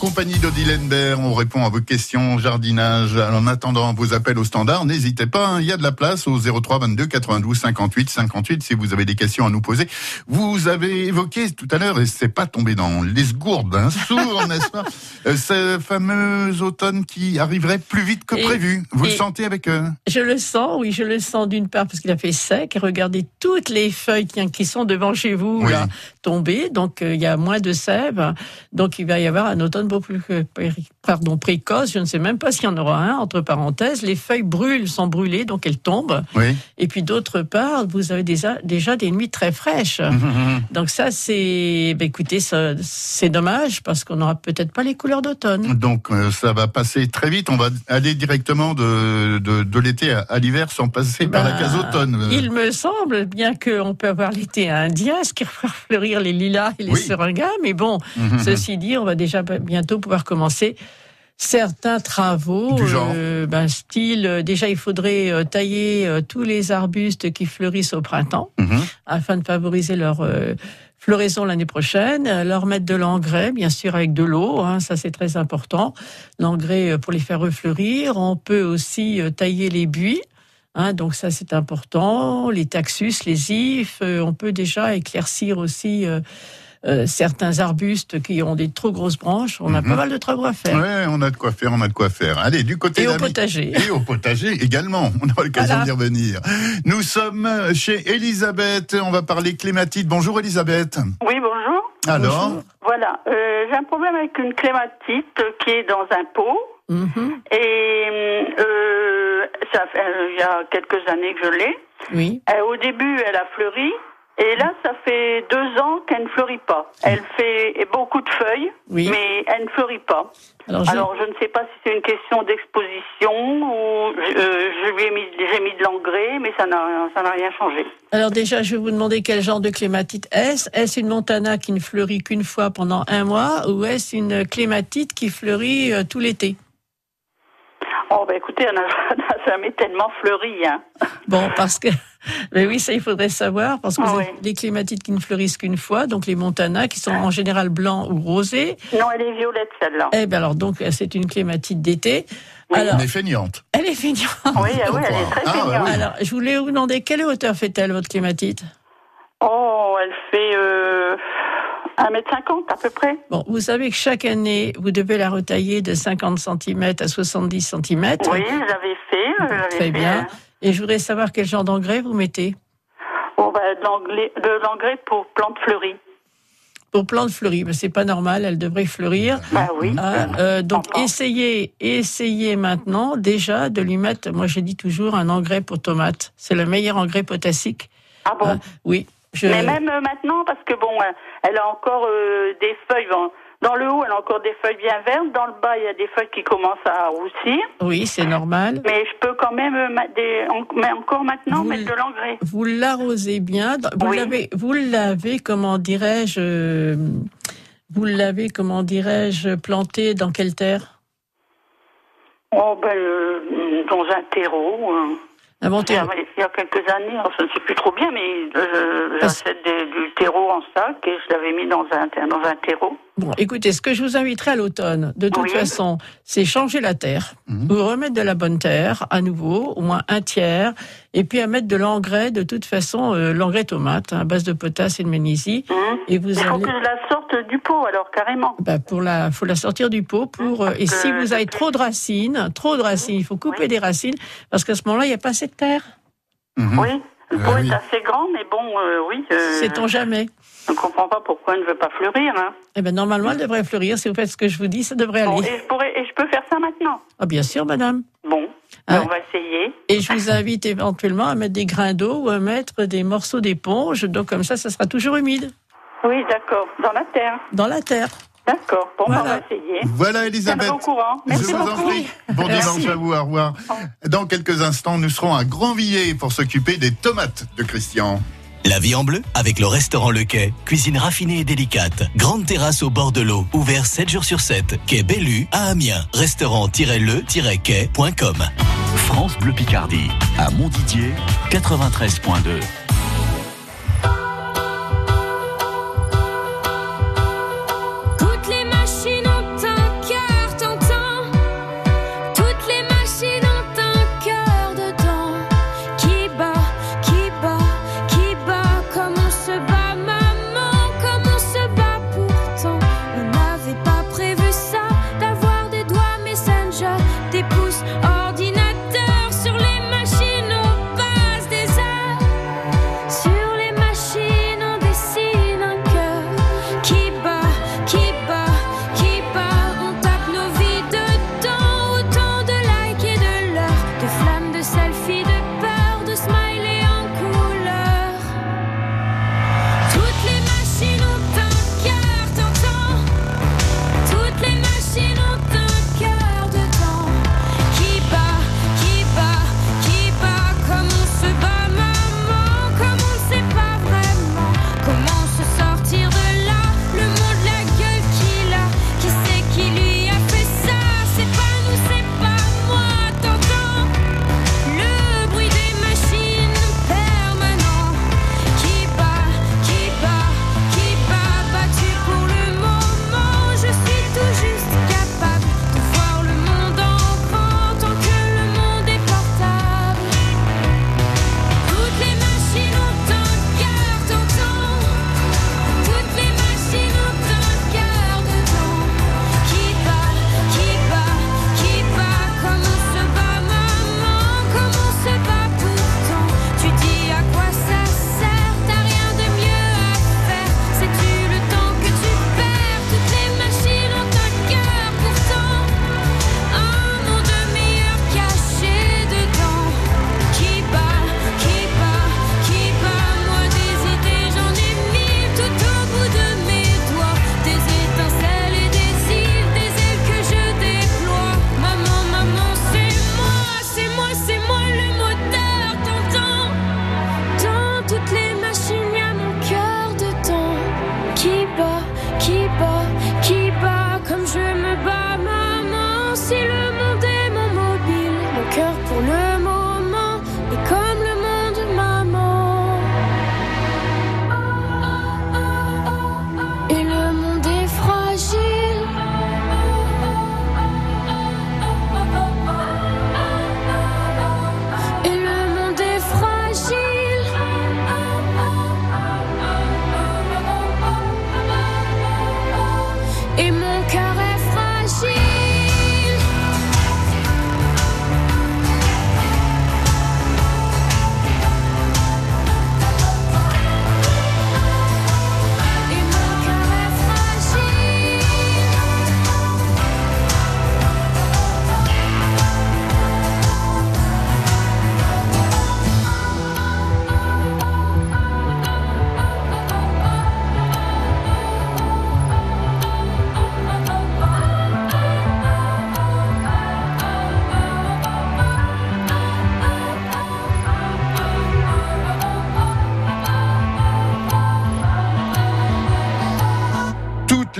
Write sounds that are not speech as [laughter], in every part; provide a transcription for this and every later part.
compagnie d'Odile on répond à vos questions jardinage. En attendant vos appels au standard, n'hésitez pas, hein, il y a de la place au 03 22 92 58 58 si vous avez des questions à nous poser. Vous avez évoqué tout à l'heure, et c'est pas tombé dans les gourdes d'un sourd, [laughs] n'est-ce pas? Euh, Ce fameux automne qui arriverait plus vite que Et- prévu. Vous le sentez avec... euh, Je le sens, oui, je le sens d'une part parce qu'il a fait sec. Regardez toutes les feuilles qui, qui sont devant chez vous Oui. là, tombées, donc euh, il y a moins de sève. Donc il va y avoir un automne plus pardon, précoce. Je ne sais même pas s'il y en aura un. Entre parenthèses, les feuilles brûlent, sont brûlées, donc elles tombent. Oui. Et puis d'autre part, vous avez déjà, déjà des nuits très fraîches. Donc ça, c'est, ben, écoutez, c'est dommage parce qu'on n'aura peut-être pas les couleurs d'automne. Donc euh, ça va passer très vite. On va aller directement de, de, de l'été à, à l'hiver sans passer par la Ben, case automne. Euh, Il me semble bien qu'on peut avoir l'été indien, ce qui va faire fleurir les lilas et les Oui. seringas, mais bon, ceci dit, on va déjà bientôt pouvoir commencer certains travaux, euh, ben, style, euh, déjà il faudrait euh, tailler euh, tous les arbustes qui fleurissent au printemps, Mhm. afin de favoriser leur floraison l'année prochaine, leur mettre de l'engrais, bien sûr avec de l'eau, hein, ça c'est très important, l'engrais pour les faire refleurir. On peut aussi tailler les buis, hein, donc ça c'est important, les taxus, les ifs, on peut déjà éclaircir aussi euh, certains arbustes qui ont des trop grosses branches. On a Mhm. pas mal de travaux à faire. Ouais, on a de quoi faire, on a de quoi faire. Allez, du côté Et au potager. Et au potager également. [laughs] On aura l'occasion Voilà. d'y revenir. Nous sommes chez Elisabeth. On va parler clématite. Bonjour Elisabeth. Oui, bonjour. Alors, Bonjour. Voilà, euh, j'ai un problème avec une clématite qui est dans un pot. Mhm. Et euh, ça fait euh, il y a quelques années que je l'ai. Oui. Euh, au début, elle a fleuri. Et là, ça fait deux ans qu'elle ne fleurit pas. Elle fait beaucoup de feuilles, Oui. mais elle ne fleurit pas. Alors, je- Alors, je ne sais pas si c'est une question d'exposition ou euh, je lui ai mis, j'ai mis de l'engrais, mais ça n'a, ça n'a rien changé. Alors déjà, je vais vous demander quel genre de clématite est-ce Est-ce une montana qui ne fleurit qu'une fois pendant un mois ou est-ce une clématite qui fleurit euh, tout l'été? Oh, bah écoutez, elle n'a elle jamais tellement fleuri. Hein. Bon, parce que... Mais [laughs] oui, ça, il faudrait savoir, parce que Ah vous oui. avez les clématites qui ne fleurissent qu'une fois, donc les montanas, qui sont en général blancs ou rosés. Non, elle est violette celle-là. Eh bien alors, donc, c'est une clématite d'été. Oui. Alors, on est feignante. elle est fignante. Oui, ah oui, elle est très Ah, feignante. oui. Alors, je voulais vous demander, quelle hauteur fait-elle, votre clématite? Oh, elle fait euh, 1m50 à peu près. Bon, vous savez que chaque année, vous devez la retailler de 50 cm à 70 cm. Oui, j'avais fait. euh, j'avais Très fait, bien. euh, Et je voudrais savoir quel genre d'engrais vous mettez. oh, bah, de l'engrais- pour plantes fleuries. Pour plantes fleuries, mais c'est pas normal, elles devraient fleurir. Bah oui. Ah, euh, donc essayez, essayez maintenant déjà de lui mettre, moi je dis toujours un engrais pour tomates. C'est le meilleur engrais potassique. Ah bon? Ah, oui. Je... Mais même euh, maintenant, parce que bon, euh, elle a encore euh, des feuilles. bon, dans le haut, elle a encore des feuilles bien vertes. Dans le bas, il y a des feuilles qui commencent à roussir. Oui, c'est normal. Mais je peux quand même, des, mais encore maintenant, Vous- mettre de l'engrais. Vous l'arrosez bien. Vous Oui. l'avez, vous l'avez, comment dirais-je, vous l'avez, comment dirais-je, planté dans quelle terre? Oh, ben, euh, dans un terreau. euh. Un bon Il y, a, quelques années, alors je ne sais plus trop bien, mais euh, j'achète des- du terreau en sac et je l'avais mis dans un, dans un terreau. Bon, écoutez, ce que je vous inviterai à l'automne, de toute Oui. façon, c'est changer la terre, Mhm. vous remettre de la bonne terre à nouveau, au moins un tiers, et puis à mettre de l'engrais, de toute façon, euh, l'engrais tomate, hein, à base de potasse et de magnésie, Hein. et vous Il faut allez... que je la sorte du pot, alors carrément. Bah, pour la, faut la sortir du pot pour euh, et si vous avez trop de racines, trop de racines, il faut couper Oui. des racines parce qu'à ce moment-là, il n'y a pas assez de terre. Mhm. Oui, le Ah pot oui. est assez grand, mais bon, euh, oui. euh, Sait-on jamais Je ne comprends pas pourquoi elle ne veut pas fleurir. Hein. Eh ben normalement, elle devrait fleurir. Si vous faites ce que je vous dis, ça devrait Bon, aller. et, je pourrais, et je peux faire ça maintenant. Ah bien sûr, madame. Bon, Ah. ben, on va essayer. Et je vous invite éventuellement à mettre des grains d'eau ou à mettre des morceaux d'éponge. Donc comme ça, ça sera toujours humide Oui, d'accord. Dans la terre. dans la terre. D'accord. Bon, ben, on Voilà. va essayer. Voilà Je Elisabeth. tiendrai au courant. Merci je vous en prie. Bon dimanche à vous, au revoir. Dans quelques instants, nous serons à Grandvilliers pour s'occuper des tomates de Christian. La vie en bleu avec le restaurant Le Quai. Cuisine raffinée et délicate. Grande terrasse au bord de l'eau. Ouvert 7 jours sur 7. Quai Bellu à Amiens. Restaurant-le-quai.com. France Bleu Picardie, à Montdidier, 93.2.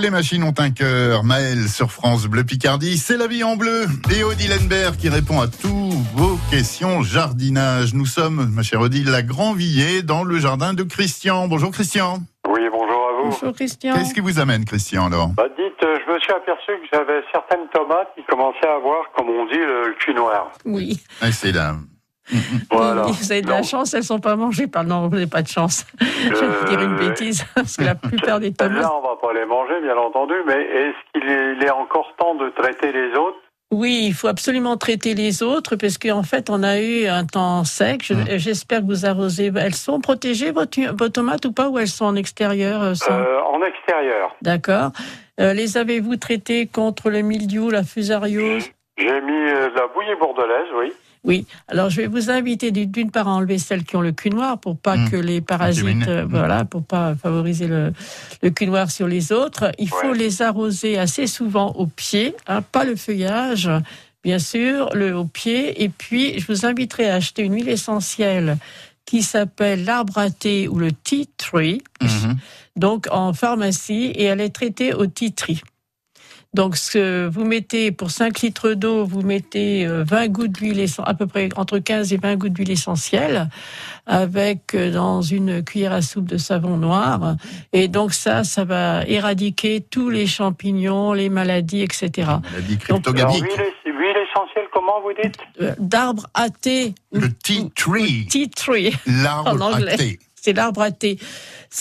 les machines ont un cœur. Maël sur France Bleu Picardie, c'est la vie en bleu. Et Odile Henbert qui répond à tous vos questions jardinage. Nous sommes, ma chère Odile, la Grand Villiers dans le jardin de Christian. Bonjour Christian. Oui, bonjour à vous. Bonjour Christian. Qu'est-ce qui vous amène Christian alors? Bah, dites, euh, je me suis aperçu que j'avais certaines tomates qui commençaient à avoir, comme on dit, le, le cul noir. Oui. Ah, C'est là. [laughs] Voilà. Vous avez de la chance, elles sont pas mangées par. Non, vous n'avez pas de chance. [laughs] Je vais vous dire une Euh, bêtise, [laughs] parce que la plupart des tomates. Là, on va pas les manger, bien entendu, mais est-ce qu'il est, encore temps de traiter les autres? Oui, il faut absolument traiter les autres, parce qu'en fait, on a eu un temps sec. Je- Mm. J'espère que vous arrosez. Elles sont protégées, vos, tomates, ou pas, ou elles sont en extérieur euh, sans- Euh, En extérieur, D'accord. Euh, les avez-vous traitées contre le mildiou, la fusariose? J'ai mis euh, de la bouillie bordelaise, oui. Oui. Alors, je vais vous inviter d'une- part à enlever celles qui ont le cul noir pour pas Mm. que les parasites, euh, Mm. voilà, pour pas favoriser le, le cul noir sur les autres. Il faut les arroser assez souvent au pied, hein, pas le feuillage, bien sûr, le au pied. Et puis, je vous inviterai à acheter une huile essentielle qui s'appelle l'arbre à thé ou le tea tree, Mhm. donc en pharmacie, et elle est traitée au tea tree. Donc, ce que vous mettez pour 5 litres d'eau, vous mettez euh, 20 gouttes d'huile, à peu près entre 15 et 20 gouttes d'huile essentielle, avec euh, dans une cuillère à soupe de savon noir. Et donc ça, ça va éradiquer tous les champignons, les maladies, etc. Maladie Alors, cryptogabique. huile, huile essentielle, comment vous dites? Euh, D'arbre à thé, Le tea tree. tea tree, L'arbre à thé. C'est l'arbre à thé.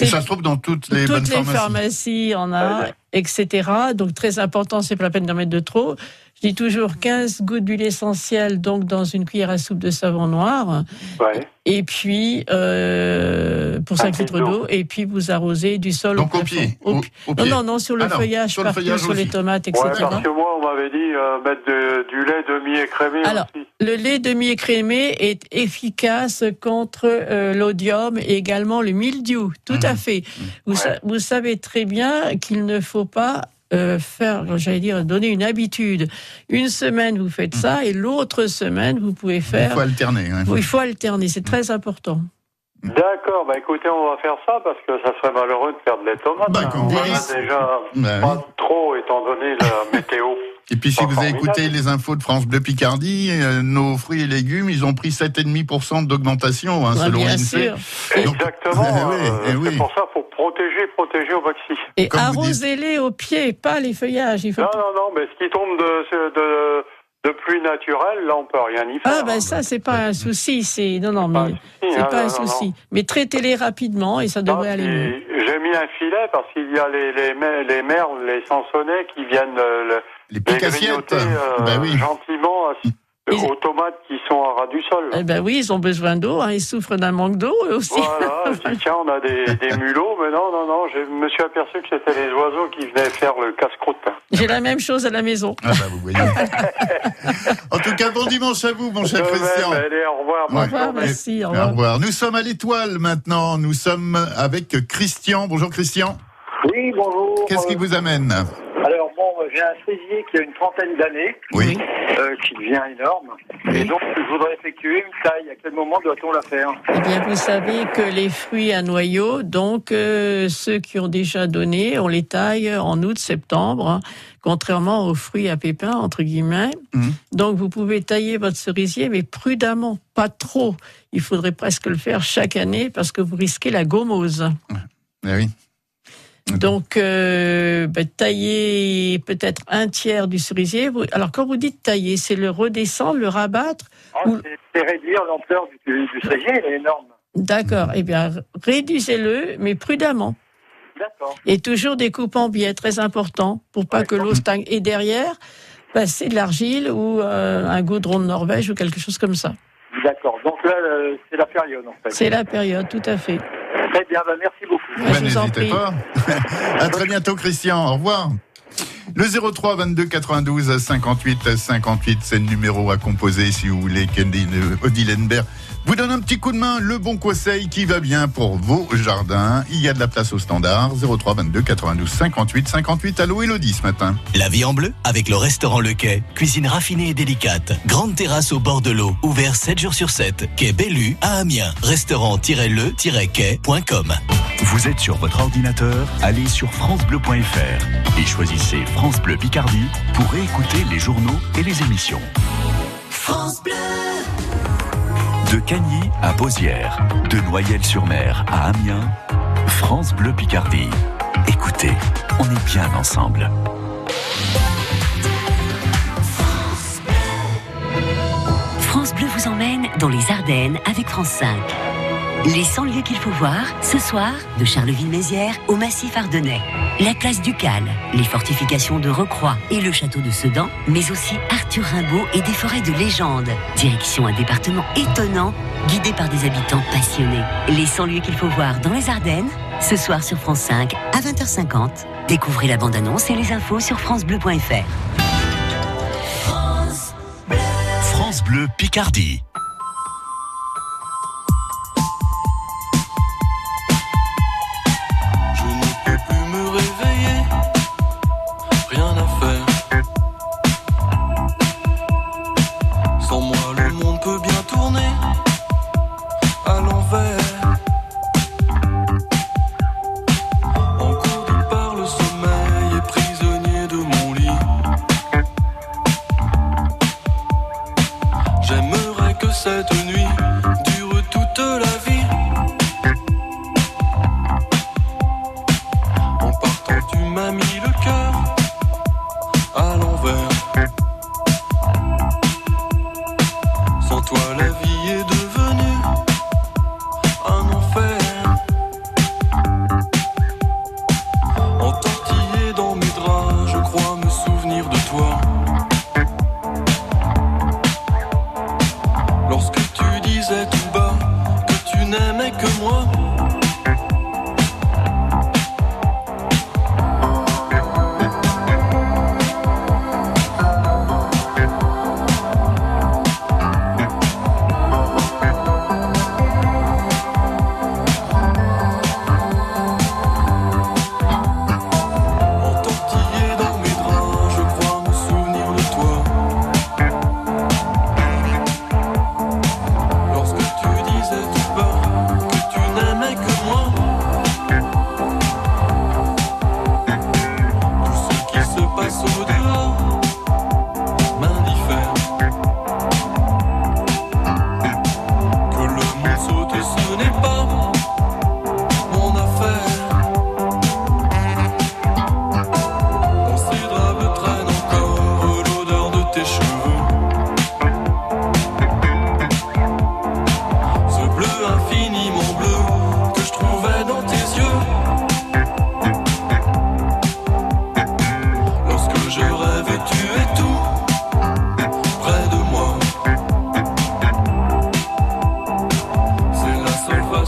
Et ça se trouve dans toutes les bonnes toutes les pharmacies. pharmacies en a, Ouais. etc. Donc très important, c'est pas la peine d'en mettre de trop. Je dis toujours 15 gouttes d'huile essentielle, donc dans une cuillère à soupe de savon noir, Ouais. et puis euh, pour Un 5 litres litre d'eau. et puis vous arrosez du sol Donc au pied. Au Au, Non, non, non, sur le Ah non, feuillage, sur le partout, feuillage sur les tomates, etc. Ouais, parce que moi, on m'avait dit euh, mettre de- du lait demi-écrémé Alors, aussi. Le lait demi-écrémé est efficace contre euh, l'odium et également le mildiou. Tout à fait. Vous, sa- vous savez très bien qu'il ne faut pas euh, faire, j'allais dire, donner une habitude. Une semaine, vous faites ça et l'autre semaine, vous pouvez Il faire. faut alterner. hein. Il faut alterner, c'est très important. D'accord, bah écoutez, on va faire ça parce que ça serait malheureux de perdre les tomates. Bah, hein. On en a déjà Bah pas oui. trop étant donné la météo. Et puis si vous avez formidable. écouté les infos de France Bleu Picardie, euh, nos fruits et légumes, ils ont pris 7,5% d'augmentation hein, Ouais, selon bien l'INSEE. sûr. Donc- Exactement. [laughs] Eh oui, euh, eh oui. C'est pour ça faut protéger, protéger au maxi. Et vous dites. arrosez-les au pied, pas les feuillages. Il faut Non, non, non, mais ce qui tombe de, de, de pluie naturelle, là, on peut rien y faire. Ah ben hein. ça c'est pas un souci, c'est non non mais c'est hein, pas non, un souci. non. Mais traitez-les rapidement et ça Non, devrait aller mieux. J'ai mis un filet parce qu'il y a les, les, les merles, les sansonnets qui viennent euh, le- Les les grignoter euh, oui. gentiment aux tomates qui sont à ras du sol. Eh ben oui, ils ont besoin d'eau, hein, ils souffrent d'un manque d'eau eux aussi. Voilà, [laughs] tiens, on a des, des mulots, mais non, non, non, je me suis aperçu que c'était les oiseaux qui venaient faire le casse-croûte. J'ai la même chose à la maison. Ah bah vous voyez. [laughs] en tout cas, bon dimanche à vous, mon cher même, Christian. allez, au revoir. Au revoir, merci, au Au revoir. revoir. Nous sommes à l'étoile maintenant. Nous sommes avec Christian. Bonjour Christian. Oui, bonjour. Qu'est-ce qui vous amène? J'ai un cerisier qui a une trentaine d'années, Oui. euh, qui devient énorme. Et donc, je voudrais effectuer une taille. À quel moment doit-on la faire? Eh bien, vous savez que les fruits à noyaux, donc euh, ceux qui ont déjà donné, on les taille en août, septembre, hein, contrairement aux fruits à pépins entre guillemets. Mhm. Donc, vous pouvez tailler votre cerisier, mais prudemment, pas trop. Il faudrait presque le faire chaque année parce que vous risquez la gomose. Eh oui. Donc, euh, ben, tailler peut-être un tiers du cerisier. Alors, quand vous dites tailler, c'est le redescendre, le rabattre. Ah, Ou- c'est- réduire l'ampleur du, du cerisier, il est énorme. D'accord. Eh bien, réduisez-le, mais prudemment. D'accord. Et toujours des coupes en biais, très important, pour pas Ouais, que l'eau stagne. Et derrière, passer de l'argile ou euh, un goudron de Norvège ou quelque chose comme ça. D'accord. Donc là, euh, c'est la période, en fait. C'est la période, tout à fait. Très bien, bah, merci beaucoup. Ben, N'hésitez pas. [laughs] à très bientôt, Christian. Au revoir. Le 03 22 92 58 58, c'est le numéro à composer si vous voulez qu'Odile Odilenberg vous donne un petit coup de main, le bon conseil qui va bien pour vos jardins. Il y a de la place au standard. 03 22 92 58 58. Allô, Elodie ce matin. La vie en bleu avec le restaurant Le Quai. Cuisine raffinée et délicate. Grande terrasse au bord de l'eau. Ouvert 7 jours sur 7. Quai Bellu à Amiens. Restaurant-le-quai.com. Vous êtes sur votre ordinateur, allez sur francebleu.fr et choisissez France Bleu Picardie pour écouter les journaux et les émissions. De Cagny à Beausières, de Noyelles-sur-Mer à Amiens, France Bleu Picardie. Écoutez, on est bien ensemble. France Bleu vous emmène dans les Ardennes avec France 5. Les 100 lieux qu'il faut voir, ce soir, de Charleville-Mézières au Massif Ardennais. La place Ducale, les fortifications de Recroix et le château de Sedan, mais aussi Arthur Rimbaud et des forêts de légende. Direction un département étonnant, guidé par des habitants passionnés. Les 100 lieux qu'il faut voir dans les Ardennes, ce soir sur France 5 à 20h50. Découvrez la bande-annonce et les infos sur francebleu.fr. France Bleu Picardie. Cette nuit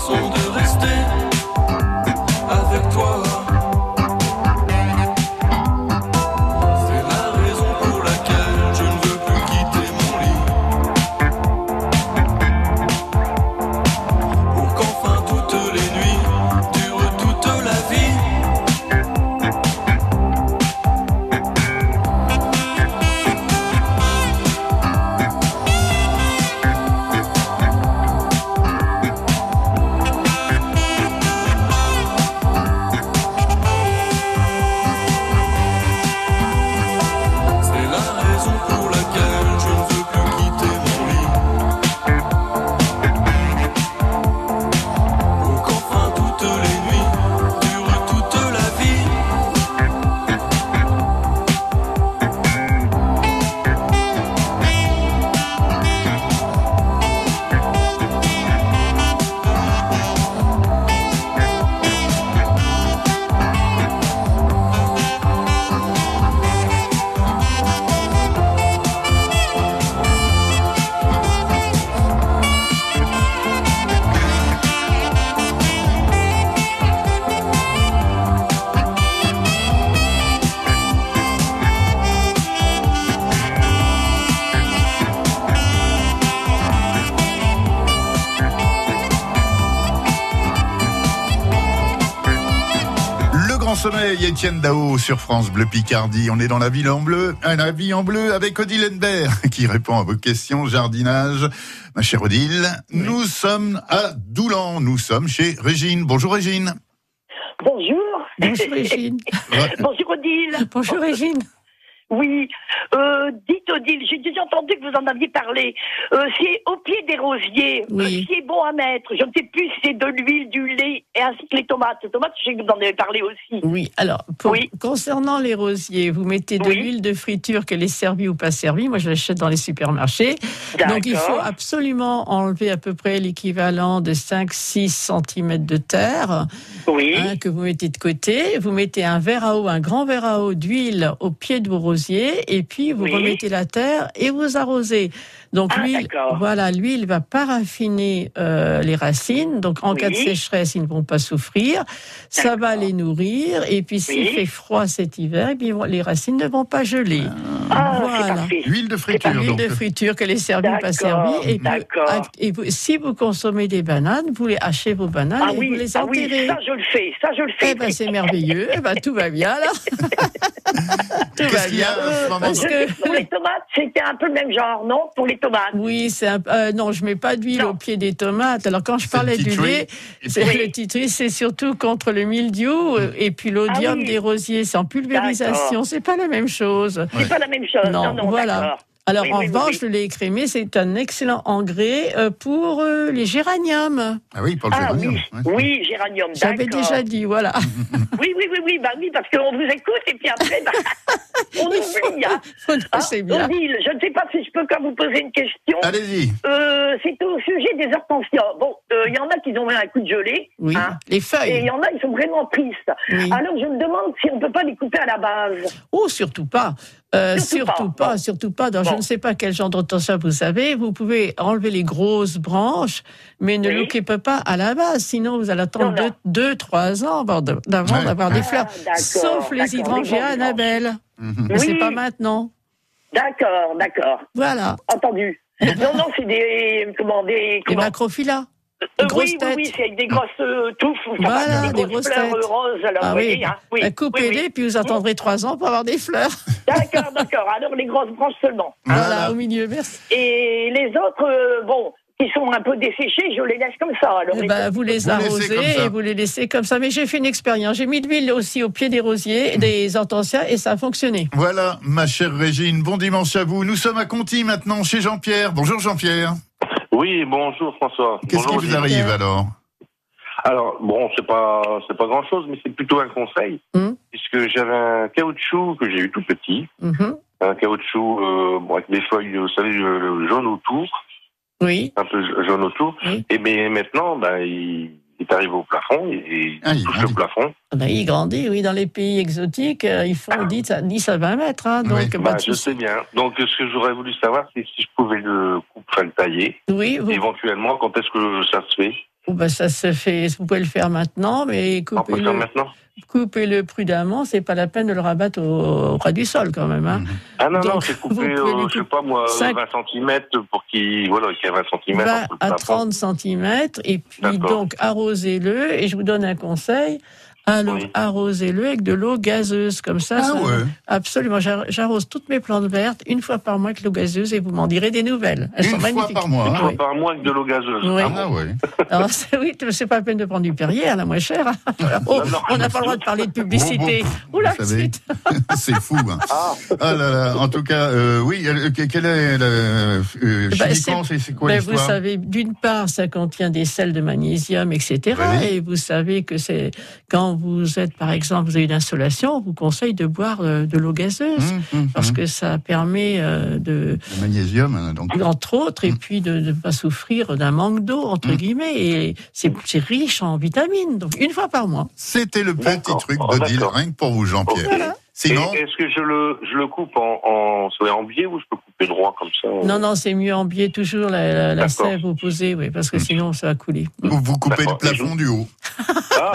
sold Étienne Dao sur France Bleu Picardie. On est dans la ville en bleu, la vie en bleu avec Odile Henbert [laughs] qui répond à vos questions jardinage. Ma chère Odile, nous sommes à Doulan. Nous sommes chez Régine. Bonjour Régine. Bonjour. Bonjour Régine. [laughs] Bonjour Odile. Bonjour Régine. Oui, euh, dites Odile, j'ai déjà entendu que vous en aviez parlé. Euh, c'est au pied des rosiers. Oui. Euh, C'est bon à mettre. Je ne sais plus si c'est de l'huile, du lait et ainsi que les tomates. Les tomates, je sais que vous en avez parlé aussi. Oui, alors, pour- Oui. concernant les rosiers, vous mettez de Oui. l'huile de friture, qu'elle est servie ou pas servie. Moi, je l'achète dans les supermarchés. Donc, il faut absolument enlever à peu près l'équivalent de 5-6 cm de terre Oui. hein, que vous mettez de côté. Vous mettez un verre à eau, un grand verre à eau d'huile au pied de vos rosiers et puis vous Oui. remettez la terre et vous arrosez. Donc Ah, l'huile, voilà, l'huile va paraffiner euh, les racines. Donc en cas de sécheresse, ils ne vont pas souffrir. Ça va les nourrir. Et puis s'il Oui. fait froid cet hiver, eh bien, les racines ne vont pas geler. Ah, c'est voilà. parfait. Huile de friture. L'huile de friture qu'elle est servie ou pas servie. Et, et vous- si vous consommez des bananes, vous les hachez vos bananes Ah et vous les ah oui, enterrez. ça je le fais, ça je le fais. Eh ben c'est merveilleux, eh ben tout va bien là. [laughs] [laughs] Qu'est-ce qu'il y a Parce que Pour les tomates, c'était un peu le même genre, non? Pour les tomates. oui, c'est un- euh, non, je mets pas d'huile au pied des tomates. Alors quand je parlais du lait, c'est le titri, c'est surtout contre le mildiou euh, et puis l'odium Ah oui. des rosiers, c'est en pulvérisation, c'est pas la même chose. C'est pas la même chose. Non, Non, non, voilà. Alors Oui, en oui, revanche, oui. le lait écrémé, c'est un excellent engrais euh, pour euh, les géraniums. Ah oui, pour le Ah géranium. oui, ouais. oui, géranium, J'avais déjà dit, voilà. [laughs] Oui, oui, oui, oui, bah oui, parce qu'on vous écoute et puis après, bah, [laughs] on oublie. Hein. faut- Ah, c'est bien. Odile, je ne sais pas si je peux quand vous poser une question. Allez-y. Euh, c'est au sujet des hortensias. Bon, euh, il y en a qui ont eu un coup de gelée. Oui, hein, les et il feuilles. y en a, ils sont vraiment tristes. Oui. Alors, je me demande si on ne peut pas les couper à la base. Oh, surtout pas. Euh, Surtout surtout pas. pas, Bon. surtout pas. Dans je ne sais pas quel genre d'hortensia vous savez. Vous pouvez enlever les grosses branches, mais ne Oui. l'occupez pas à la base. Sinon, vous allez attendre Non, non. deux, deux, trois ans avant de- d'avoir des Ah, fleurs. Sauf les grandes Annabelle. Mhm. Mais c'est pas maintenant. D'accord, d'accord. Voilà. Entendu. [laughs] non, non, c'est des. Comment Des. Les Comment macrophylla. Euh, grosses oui, oui, têtes. oui, c'est avec des grosses euh, touffes. Voilà, des, des grosses grosses fleurs têtes. euh, roses. Alors, Ah oui. hein, oui, Bah, oui, Coupez-les, oui. puis vous attendrez trois ans pour avoir des fleurs. [laughs] D'accord, d'accord. Alors, les grosses branches seulement. Voilà, Voilà. au milieu. Merci. Et les autres, euh, bon, qui sont un peu desséchés, je les laisse comme ça. Alors, Eh les- ben, vous les arrosez et vous les laissez comme ça. Mais j'ai fait une expérience. J'ai mis de l'huile aussi au pied des rosiers, des hortensias, et ça a fonctionné. Voilà, ma chère Régine, bon dimanche à vous. Nous sommes à Conti maintenant, chez Jean-Pierre. Bonjour Jean-Pierre. Oui, bonjour François. Qu'est-ce qui Bonjour, vous arrive alors Alors, bon, c'est pas, c'est pas grand chose, mais c'est plutôt un conseil. Hum. Puisque j'avais un caoutchouc que j'ai eu tout petit. Mhm. Un caoutchouc, euh, bon, avec des feuilles, vous savez, le, le jaune autour. Oui. Un peu jaune autour. Oui. Et mais maintenant, ben, il, arrivé au plafond et, Ah, il touche grandit. le plafond. Ah ben, il grandit, oui. Dans les pays exotiques, euh, ils font 10 à, 10 à 20 mètres. Hein, donc, Oui. Bah, de je sais bien. Donc, ce que j'aurais voulu savoir, c'est si je pouvais le couper, enfin, le tailler. Oui, vous, Éventuellement, quand est-ce que ça se fait? Ben, ça se fait. Vous pouvez le faire maintenant, mais On peut le faire coupez-le maintenant? Coupez-le prudemment. C'est pas la peine de le rabattre au, au ras du sol, quand même. Hein. Ah non, non, c'est coupé, euh, je sais couper pas moi, cinq- 20 cm pour qu'il voilà, qu'il y ait 20 cm 20 entre le à plafond. 30 cm et puis donc arrosez-le et je vous donne un conseil alors Oui. arrosez-le avec de l'eau gazeuse comme ça, Ah ça- ouais. absolument J'ar- j'arrose toutes mes plantes vertes une fois par mois avec l'eau gazeuse et vous m'en direz des nouvelles elles sont Une fois magnifiques par mois. Une hein. fois oui. par mois avec de l'eau gazeuse. Oui. Ah bon Ah ouais. [laughs] Alors, c'est- oui c'est pas la peine de prendre du Perrier la moins chère [laughs] oh, Non, non. on n'a pas le droit de parler de publicité Bon, Oula. [laughs] C'est fou. Hein. Ah, Ah là là. En tout cas, euh, oui. euh, que- quel est le euh, chimiquement, c'est quoi Ben, vous savez, d'une part, ça contient des sels de magnésium, etc. Oui. Et vous savez que c'est quand vous êtes, par exemple, vous avez une insolation, on vous conseille de boire euh, de l'eau gazeuse Hum, hum, parce hum. que ça permet euh, de, Le magnésium, hein, donc. entre autres, Mmh. et puis de ne pas souffrir d'un manque d'eau entre guillemets. Et c'est riche en vitamines, donc une fois par mois. C'était le petit truc Oh, d'Odile, d'accord. rien que pour vous, Jean-Pierre. Voilà. Sinon, Est-ce que je le, je le coupe en, en, soit en biais ou je peux couper droit comme ça Non, non, c'est mieux en biais toujours la, la, la D'accord. sève opposée, oui, parce que sinon ça va couler. vous, vous coupez le plafond du haut. Ah,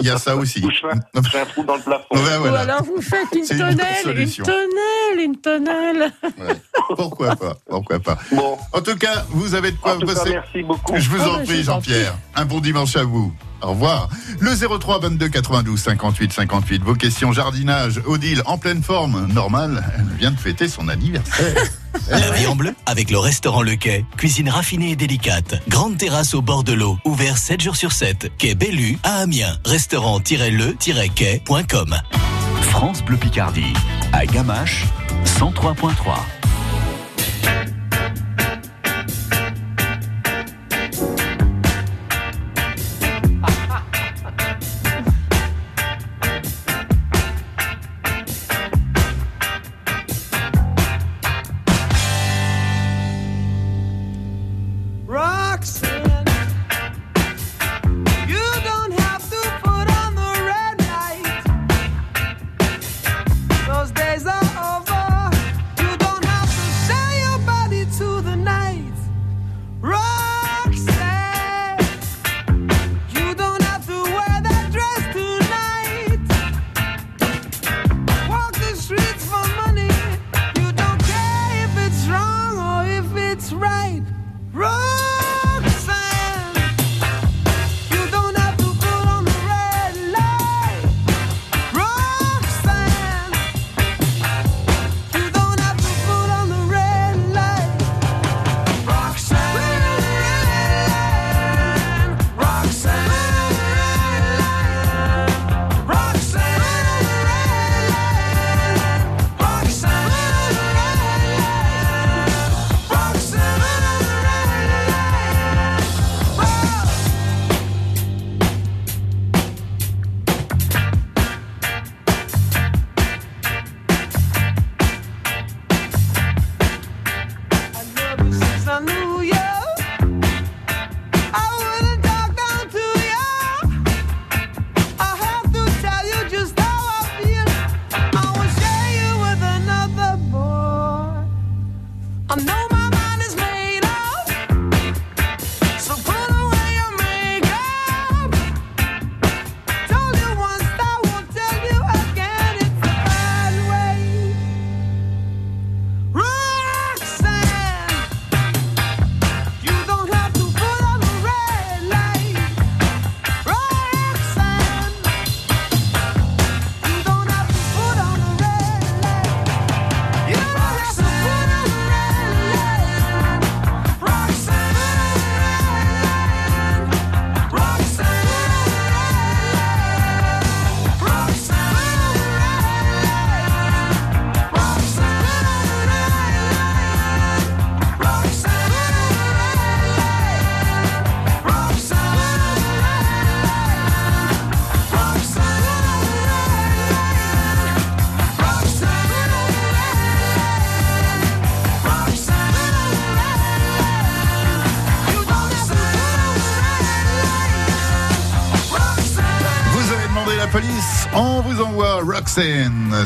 Il y a ça aussi. ou je fais un, je fais un trou dans le plafond. Ouais, Ou voilà. alors vous faites une [laughs] tonnelle, une tonnelle, une tonnelle. Ouais. Pourquoi pas Pourquoi pas Bon, En tout cas, vous avez de quoi bosser. merci beaucoup. Je vous Ah, en bah, prie, Jean-Pierre. Un bon dimanche à vous. Au revoir. Le 03 22 92 58 58. Vos questions jardinage. Odile, en pleine forme, normale, elle vient de fêter son anniversaire. [laughs] La vie en bleu avec le restaurant Le Quai. Cuisine raffinée et délicate. Grande terrasse au bord de l'eau. Ouvert 7 jours sur 7. Quai Bellu à Amiens. Restaurant-le-quai.com. France Bleu Picardie, à Gamache, 103.3.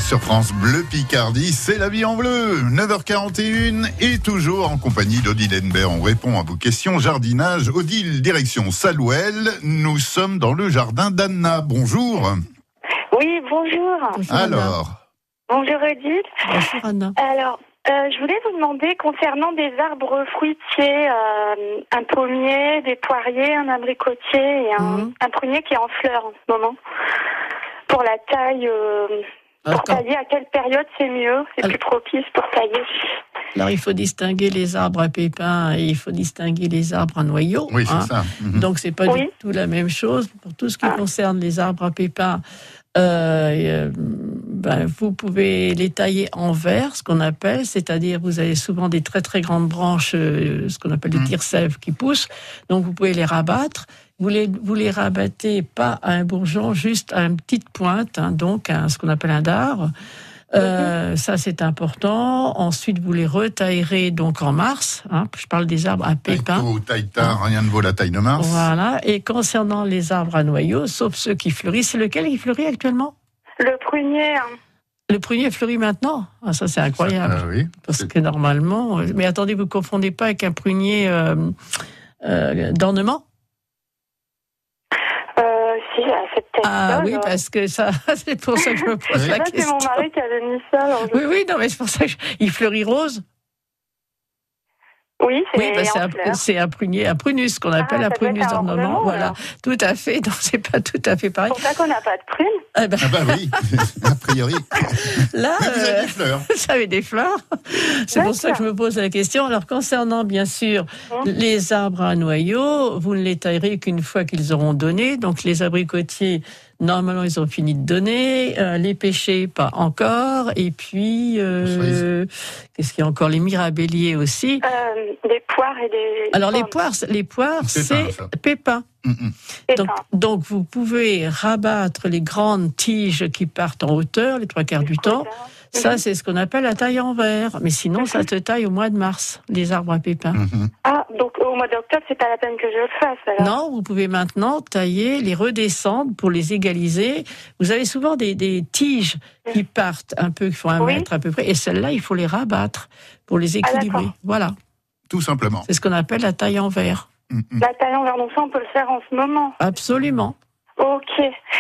sur France Bleu Picardie, c'est la vie en bleu, 9h41 et toujours en compagnie d'Odile Henbert. On répond à vos questions jardinage. Odile, direction Salouel, nous sommes dans le jardin d'Anna. Bonjour. Oui, bonjour. Alors, Bonjour Odile. Bonjour Anna. Alors, euh, je voulais vous demander concernant des arbres fruitiers, euh, un pommier, des poiriers, un abricotier et un, un prunier qui est en fleurs en ce moment. Pour la taille, euh, pour Alors, quand- tailler, à quelle période c'est mieux, c'est plus propice pour tailler Alors, il faut distinguer les arbres à pépins et il faut distinguer les arbres à noyaux. Oui, c'est hein. ça. Mhm. Donc, c'est pas Oui. du tout la même chose. Pour tout ce qui concerne les arbres à pépins, euh, euh, ben, vous pouvez les tailler en verre, ce qu'on appelle, c'est-à-dire vous avez souvent des très très grandes branches, euh, ce qu'on appelle des tire-sèvres qui poussent. Donc, vous pouvez les rabattre. Vous les, vous les rabattez pas à un bourgeon, juste à une petite pointe, hein, donc à ce qu'on appelle un dard. Euh, Ça, c'est important. Ensuite, vous les retaillerez donc en mars. hein. je parle des arbres à pépins. taille-tôt, taille-tard, rien ne vaut la taille de Mars. Voilà. Et concernant les arbres à noyaux, sauf ceux qui fleurissent, c'est lequel qui fleurit actuellement? Le prunier, hein. Le prunier fleurit maintenant? Ah, ça, c'est incroyable. Ah oui. Parce que normalement. euh, Mais attendez, vous confondez pas avec un prunier euh, euh, d'ornement? euh, si, à cette tête Ah oui, parce que ça, [laughs] c'est pour ça que je me pose la c'est question. mon mari qui avait mis ça. alors je- Oui, oui, non, mais c'est pour ça qu'il fleurit rose. Oui, c'est Oui, bah, c'est un, un prunier, un prunus qu'on appelle Ah, un ça doit prunus un d'ornement. ornement, Voilà, alors. tout à fait. [laughs] Donc c'est pas tout à fait pareil. C'est pour ça qu'on n'a pas de prunes. Eh ben, Ah bah oui, [laughs] a priori. là, Mais vous avez euh, des fleurs. [laughs] vous avez des fleurs. C'est pour ça que je me pose la question. Alors concernant bien sûr les arbres à noyaux, vous ne les taillerez qu'une fois qu'ils auront donné. Donc les abricotiers, normalement ils ont fini de donner. Euh, les pêchers, pas encore. Et puis euh, qu'est-ce qu'il y a encore? Les mirabelliers aussi. Euh, des poires et des. Alors les poires, les poires, c'est pépins. Mm, mm. Donc, vous pouvez rabattre les grandes tiges qui partent en hauteur les trois quarts du temps. Ça, c'est ce qu'on appelle la taille en verre. Mais sinon, ça se taille au mois de mars, les arbres à pépins. Mhm. Ah, donc au mois d'octobre, c'est pas la peine que je le fasse alors. Non, vous pouvez maintenant tailler, les redescendre pour les égaliser. Vous avez souvent des, des tiges qui partent un peu, qui font un Oui. mètre à peu près, et celles-là, il faut les rabattre pour les équilibrer. d'accord. voilà, Tout simplement. c'est ce qu'on appelle la taille en verre. La taille en verre, donc ça, on peut le faire en ce moment. Absolument. Ok.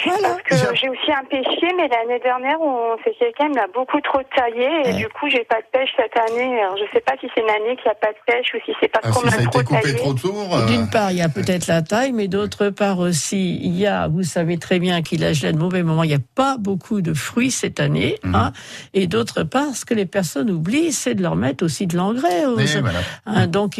Voilà. Parce que j'ai aussi un pêcher, mais l'année dernière, on... c'est quelqu'un qui m'a beaucoup trop taillé et Ouais. du coup, j'ai pas de pêche cette année. Alors, je sais pas si c'est une année qu'il n'y a pas de pêche ou si c'est parce Ah, qu'on si m'a ça a trop été coupé taillé. trop tôt. euh, D'une part, il y a peut-être la taille, mais d'autre part aussi, il y a, vous savez très bien qu'il a gelé de mauvais moment, il n'y a pas beaucoup de fruits cette année. Mhm. hein. et d'autre part, ce que les personnes oublient, c'est de leur mettre aussi de l'engrais. aux- mais voilà. hein. donc, il